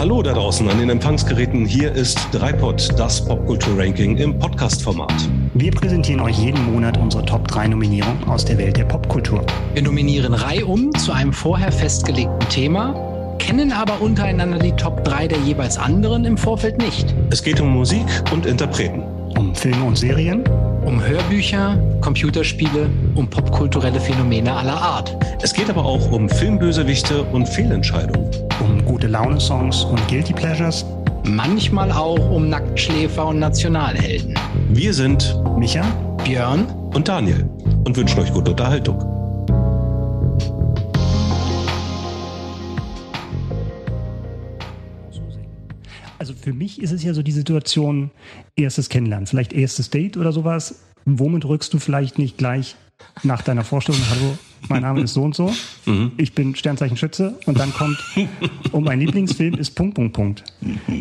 Hallo da draußen an den Empfangsgeräten. Hier ist Dreipod, das Popkultur-Ranking im Podcast-Format. Wir präsentieren euch jeden Monat unsere Top 3 Nominierungen aus der Welt der Popkultur. Wir nominieren reihum zu einem vorher festgelegten Thema, kennen aber untereinander die Top 3 der jeweils anderen im Vorfeld nicht. Es geht um Musik und Interpreten. Um Filme und Serien. Um Hörbücher, Computerspiele, um popkulturelle Phänomene aller Art. Es geht aber auch um Filmbösewichte und Fehlentscheidungen. Um gute Laune-Songs und Guilty Pleasures. Manchmal auch um Nacktschläfer und Nationalhelden. Wir sind Micha, Björn und Daniel und wünschen euch gute Unterhaltung. Also für mich ist es ja so die Situation, erstes Kennenlernen, vielleicht erstes Date oder sowas. Womit rückst du vielleicht nicht gleich nach deiner Vorstellung, hallo, mein Name ist so und so, mhm. ich bin Sternzeichen Schütze und dann kommt, und mein Lieblingsfilm ist Punkt, Punkt, Punkt.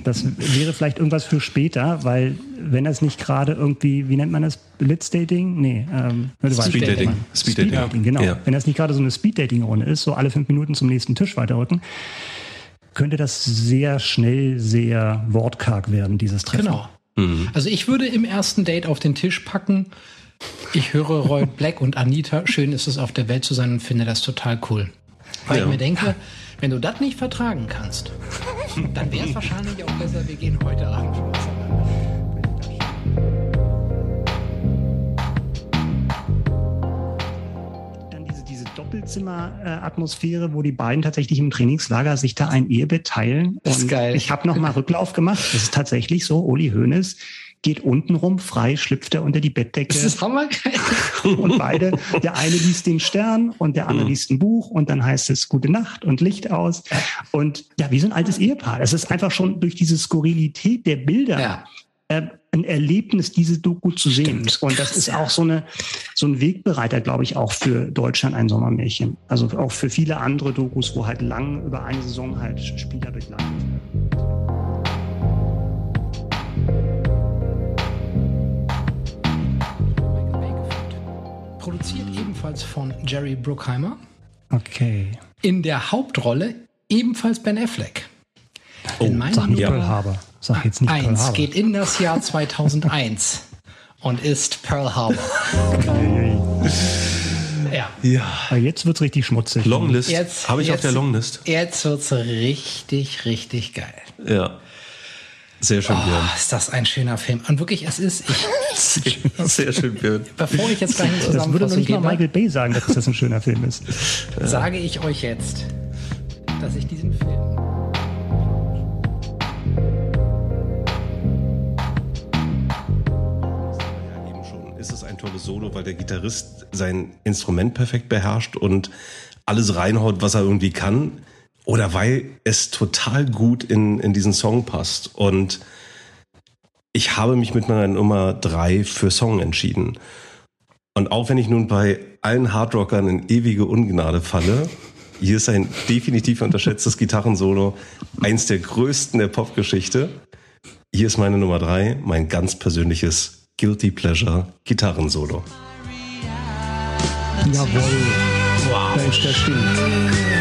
Das wäre vielleicht irgendwas für später, weil wenn das nicht gerade irgendwie, wie nennt man das, Blitzdating? Nee, ähm, Speed Dating. Speed Dating, genau. Ja. Wenn das nicht gerade so eine Speed Dating Runde ist, so alle fünf Minuten zum nächsten Tisch weiterrücken, könnte das sehr schnell sehr wortkarg werden, dieses Treffen. Genau. Mhm. Also ich würde im ersten Date auf den Tisch packen, ich höre Roy Black und Anita, schön ist es auf der Welt zu sein und finde das total cool. Weil ja. ich mir denke, wenn du das nicht vertragen kannst, dann wäre es wahrscheinlich auch besser, wir gehen heute Abend Doppelzimmer-Atmosphäre, wo die beiden tatsächlich im Trainingslager sich da ein Ehebett teilen. Und das ist geil. ich habe nochmal Rücklauf gemacht. Das ist tatsächlich so. Uli Hoeneß geht unten rum, frei schlüpft er unter die Bettdecke. Das ist hammergeil. Und beide, der eine liest den Stern und der andere mhm. liest ein Buch und dann heißt es Gute Nacht und Licht aus. Und ja, wie so ein altes Ehepaar. Es ist einfach schon durch diese Skurrilität der Bilder. Ja. Äh, ein Erlebnis, diese Doku zu sehen. Stimmt. Und das ist auch so eine so ein Wegbereiter, glaube ich, auch für Deutschland ein Sommermärchen. Also auch für viele andere Dokus, wo halt lang über eine Saison halt Spieler begleiten. Produziert ebenfalls von Jerry Bruckheimer. Okay. In der Hauptrolle ebenfalls Ben Affleck. Oh, sag nicht Pearl Harbor. Sag jetzt nicht Pearl Harbor. geht in das Jahr 2001 und ist Pearl Harbor. ja. ja. Aber jetzt wird's richtig schmutzig. Longlist. Habe ich jetzt, auf der Longlist. Jetzt wird's richtig, richtig geil. Ja. Sehr schön, oh, Björn. Ist das ein schöner Film. Und wirklich, es ist. Ich, sehr schön, Björn. Bevor ich jetzt gleich nicht Das würde noch nicht mal Michael Bay sagen, dass das ein schöner Film ist. Sage ich euch jetzt, dass ich diesen Film tolles Solo, weil der Gitarrist sein Instrument perfekt beherrscht und alles reinhaut, was er irgendwie kann. Oder weil es total gut in, in diesen Song passt. Und ich habe mich mit meiner Nummer drei für Song entschieden. Und auch wenn ich nun bei allen Hardrockern in ewige Ungnade falle, hier ist ein definitiv unterschätztes Gitarrensolo, eins der größten der Popgeschichte. Hier ist meine Nummer drei, mein ganz persönliches Guilty Pleasure Gitarrensolo. Jawohl. Wow. Mensch, das stimmt.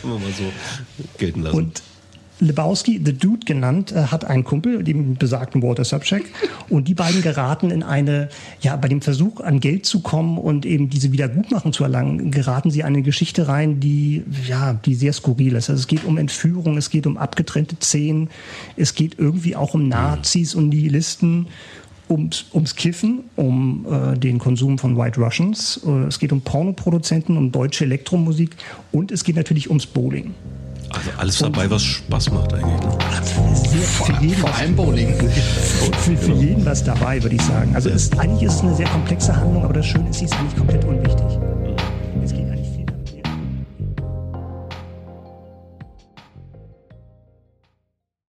Kann man mal so gelten lassen. Und Lebowski, The Dude genannt, äh, hat einen Kumpel, den besagten Walter Subcheck. Und die beiden geraten in eine, ja, bei dem Versuch an Geld zu kommen und eben diese Wiedergutmachung zu erlangen, geraten sie in eine Geschichte rein, die, ja, die sehr skurril ist. Also es geht um Entführung, es geht um abgetrennte Szenen, es geht irgendwie auch um Nazis und die Listen ums, ums Kiffen, um äh, den Konsum von White Russians. Äh, es geht um Pornoproduzenten, um deutsche Elektromusik und es geht natürlich ums Bowling. Also alles und dabei, was Spaß macht eigentlich. Ne? Sehr, vor, jeden vor allem Bowling. Für, für, jeden was dabei, würde ich sagen. Also es, eigentlich ist es eine sehr komplexe Handlung, aber das Schöne ist, sie ist eigentlich komplett unwichtig.